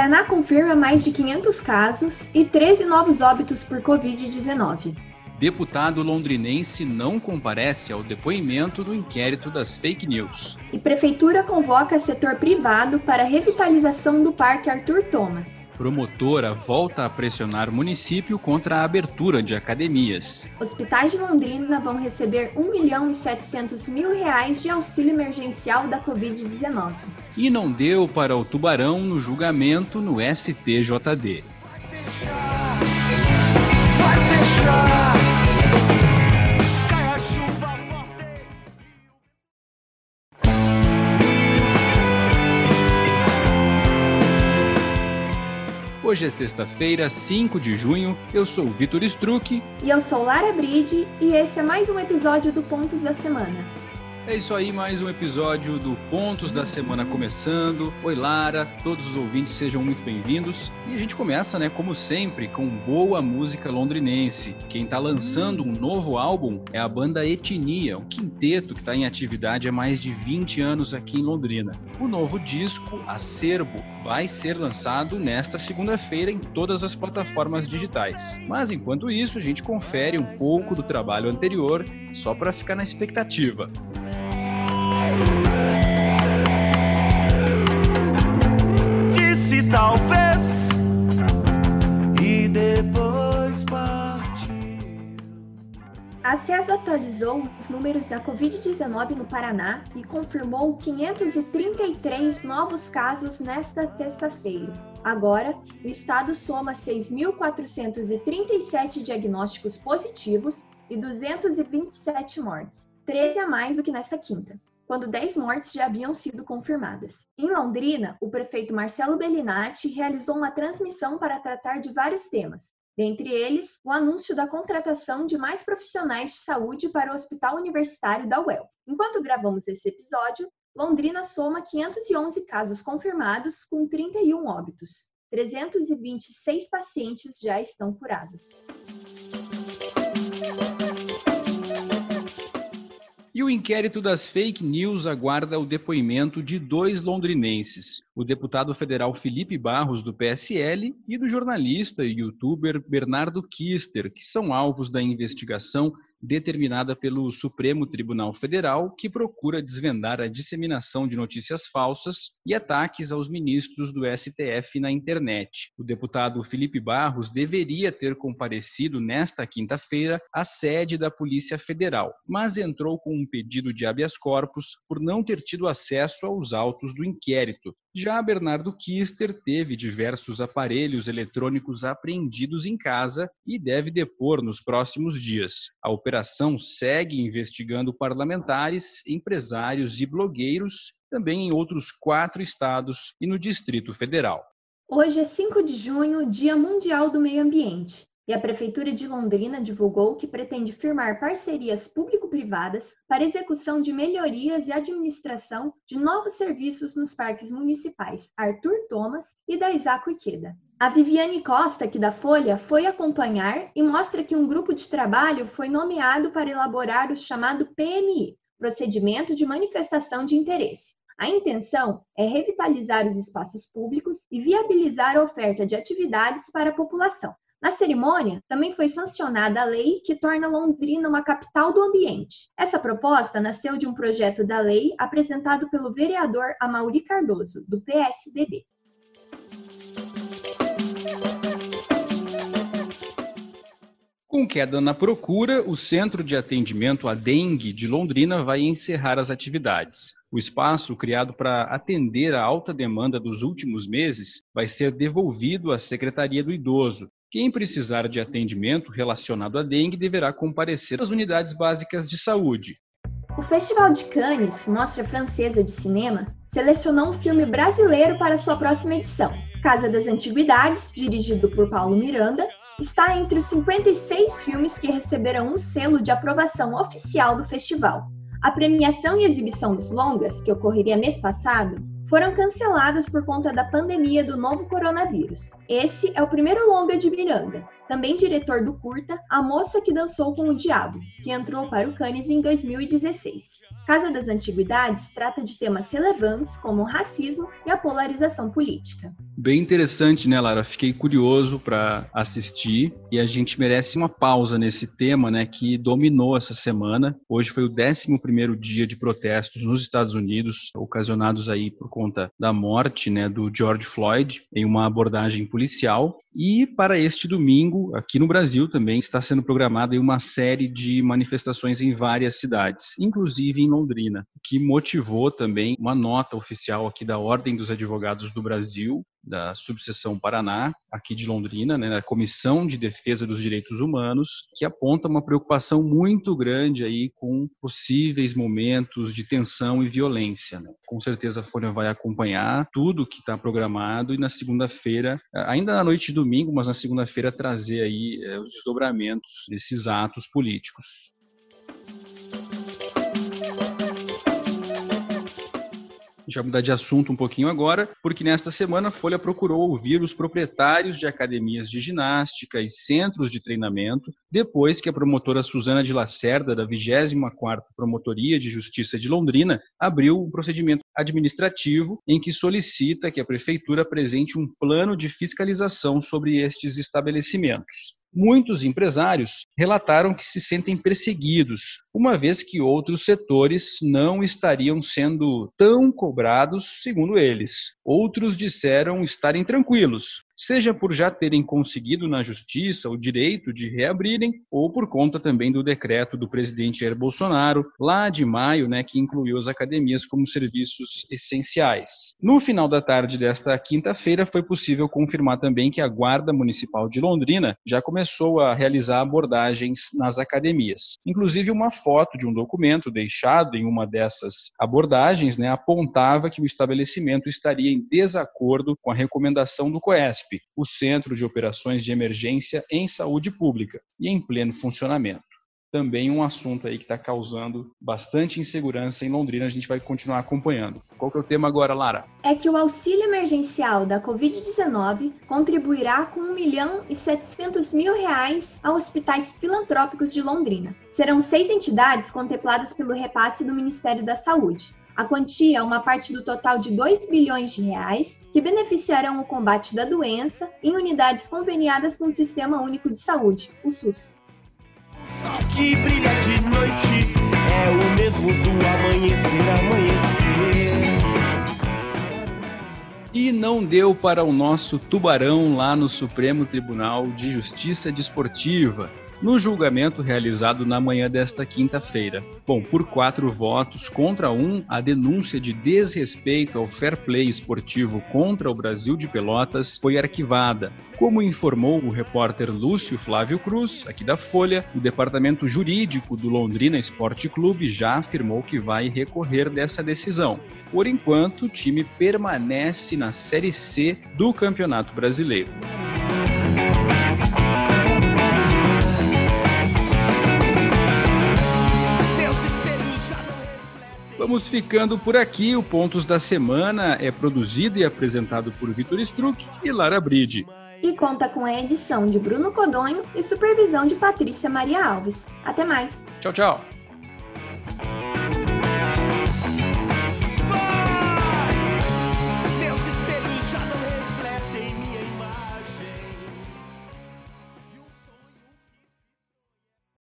Paraná confirma mais de 500 casos e 13 novos óbitos por Covid-19. Deputado londrinense não comparece ao depoimento do inquérito das fake news. E Prefeitura convoca setor privado para revitalização do Parque Arthur Thomas. Promotora volta a pressionar município contra a abertura de academias. Hospitais de Londrina vão receber 1 milhão e 700 mil reais de auxílio emergencial da Covid-19. E não deu para o Tubarão no julgamento no STJD. Hoje é sexta-feira, 5 de junho. Eu sou Vitor Struck. E eu sou Lara Bride. E esse é mais um episódio do Pontos da Semana. É isso aí, mais um episódio do Pontos da Semana começando. Oi, Lara, todos os ouvintes sejam muito bem-vindos. E a gente começa, né, como sempre, com boa música londrinense. Quem está lançando um novo álbum é a banda Etnia, um quinteto que está em atividade há mais de 20 anos aqui em Londrina. O novo disco, Acerbo, vai ser lançado nesta segunda-feira em todas as plataformas digitais. Mas enquanto isso, a gente confere um pouco do trabalho anterior, só para ficar na expectativa. Talvez e depois partiu. A CES atualizou os números da Covid-19 no Paraná e confirmou 533 novos casos nesta sexta-feira. Agora, o estado soma 6.437 diagnósticos positivos e 227 mortes, 13 a mais do que nesta quinta quando 10 mortes já haviam sido confirmadas. Em Londrina, o prefeito Marcelo Bellinati realizou uma transmissão para tratar de vários temas, dentre eles o anúncio da contratação de mais profissionais de saúde para o Hospital Universitário da UEL. Enquanto gravamos esse episódio, Londrina soma 511 casos confirmados com 31 óbitos. 326 pacientes já estão curados. O inquérito das fake news aguarda o depoimento de dois londrinenses, o deputado federal Felipe Barros, do PSL, e do jornalista e youtuber Bernardo Kister, que são alvos da investigação determinada pelo Supremo Tribunal Federal, que procura desvendar a disseminação de notícias falsas e ataques aos ministros do STF na internet. O deputado Felipe Barros deveria ter comparecido nesta quinta-feira à sede da Polícia Federal, mas entrou com um pedido de habeas corpus por não ter tido acesso aos autos do inquérito. Já Bernardo Kister teve diversos aparelhos eletrônicos apreendidos em casa e deve depor nos próximos dias. A operação segue investigando parlamentares, empresários e blogueiros, também em outros quatro estados e no Distrito Federal. Hoje é 5 de junho, Dia Mundial do Meio Ambiente e a Prefeitura de Londrina divulgou que pretende firmar parcerias público-privadas para execução de melhorias e administração de novos serviços nos parques municipais Arthur Thomas e da Isaco Iqueda. A Viviane Costa, aqui da Folha, foi acompanhar e mostra que um grupo de trabalho foi nomeado para elaborar o chamado PMI, Procedimento de Manifestação de Interesse. A intenção é revitalizar os espaços públicos e viabilizar a oferta de atividades para a população, na cerimônia, também foi sancionada a lei que torna Londrina uma capital do ambiente. Essa proposta nasceu de um projeto da lei apresentado pelo vereador Amauri Cardoso, do PSDB. Com queda na procura, o Centro de Atendimento à Dengue de Londrina vai encerrar as atividades. O espaço, criado para atender a alta demanda dos últimos meses, vai ser devolvido à Secretaria do Idoso, quem precisar de atendimento relacionado à dengue deverá comparecer às unidades básicas de saúde. O Festival de Cannes, Mostra Francesa de Cinema, selecionou um filme brasileiro para sua próxima edição. Casa das Antiguidades, dirigido por Paulo Miranda, está entre os 56 filmes que receberão um selo de aprovação oficial do festival. A premiação e exibição dos longas, que ocorreria mês passado, foram canceladas por conta da pandemia do novo coronavírus. Esse é o primeiro longa de Miranda, também diretor do curta A Moça que Dançou com o Diabo, que entrou para o Cannes em 2016. Casa das Antiguidades trata de temas relevantes como o racismo e a polarização política. Bem interessante, né, Lara? Fiquei curioso para assistir e a gente merece uma pausa nesse tema, né, que dominou essa semana. Hoje foi o 11º dia de protestos nos Estados Unidos, ocasionados aí por conta da morte, né, do George Floyd em uma abordagem policial. E para este domingo, aqui no Brasil também está sendo programada uma série de manifestações em várias cidades, inclusive em Londrina, que motivou também uma nota oficial aqui da Ordem dos Advogados do Brasil, da subseção Paraná, aqui de Londrina, né, da Comissão de Defesa dos Direitos Humanos, que aponta uma preocupação muito grande aí com possíveis momentos de tensão e violência. Né. Com certeza a Folha vai acompanhar tudo que está programado e na segunda-feira, ainda na noite de domingo, mas na segunda-feira trazer aí é, os desdobramentos desses atos políticos. Já mudar de assunto um pouquinho agora, porque nesta semana a Folha procurou ouvir os proprietários de academias de ginástica e centros de treinamento, depois que a promotora Suzana de Lacerda, da 24ª Promotoria de Justiça de Londrina, abriu um procedimento administrativo em que solicita que a prefeitura apresente um plano de fiscalização sobre estes estabelecimentos. Muitos empresários relataram que se sentem perseguidos, uma vez que outros setores não estariam sendo tão cobrados, segundo eles. Outros disseram estarem tranquilos, seja por já terem conseguido na justiça o direito de reabrirem, ou por conta também do decreto do presidente Jair Bolsonaro, lá de maio, né, que incluiu as academias como serviços essenciais. No final da tarde desta quinta-feira, foi possível confirmar também que a Guarda Municipal de Londrina já começou a realizar abordagens nas academias. Inclusive, uma foto de um documento deixado em uma dessas abordagens né, apontava que o estabelecimento estaria em desacordo com a recomendação do COESP o Centro de Operações de Emergência em Saúde Pública, e em pleno funcionamento. Também um assunto aí que está causando bastante insegurança em Londrina, a gente vai continuar acompanhando. Qual que é o tema agora, Lara? É que o auxílio emergencial da Covid-19 contribuirá com 1 milhão e 700 mil reais a hospitais filantrópicos de Londrina. Serão seis entidades contempladas pelo repasse do Ministério da Saúde. A quantia é uma parte do total de 2 bilhões de reais que beneficiarão o combate da doença em unidades conveniadas com o Sistema Único de Saúde, o SUS. O que brilha de noite é o mesmo do amanhecer, amanhecer. E não deu para o nosso tubarão lá no Supremo Tribunal de Justiça Desportiva no julgamento realizado na manhã desta quinta-feira. Bom, por quatro votos contra um, a denúncia de desrespeito ao fair play esportivo contra o Brasil de Pelotas foi arquivada. Como informou o repórter Lúcio Flávio Cruz, aqui da Folha, o departamento jurídico do Londrina Esporte Clube já afirmou que vai recorrer dessa decisão. Por enquanto, o time permanece na Série C do Campeonato Brasileiro. Vamos ficando por aqui. O Pontos da Semana é produzido e apresentado por Vitor Struck e Lara Bride. E conta com a edição de Bruno Codonho e supervisão de Patrícia Maria Alves. Até mais. Tchau, tchau.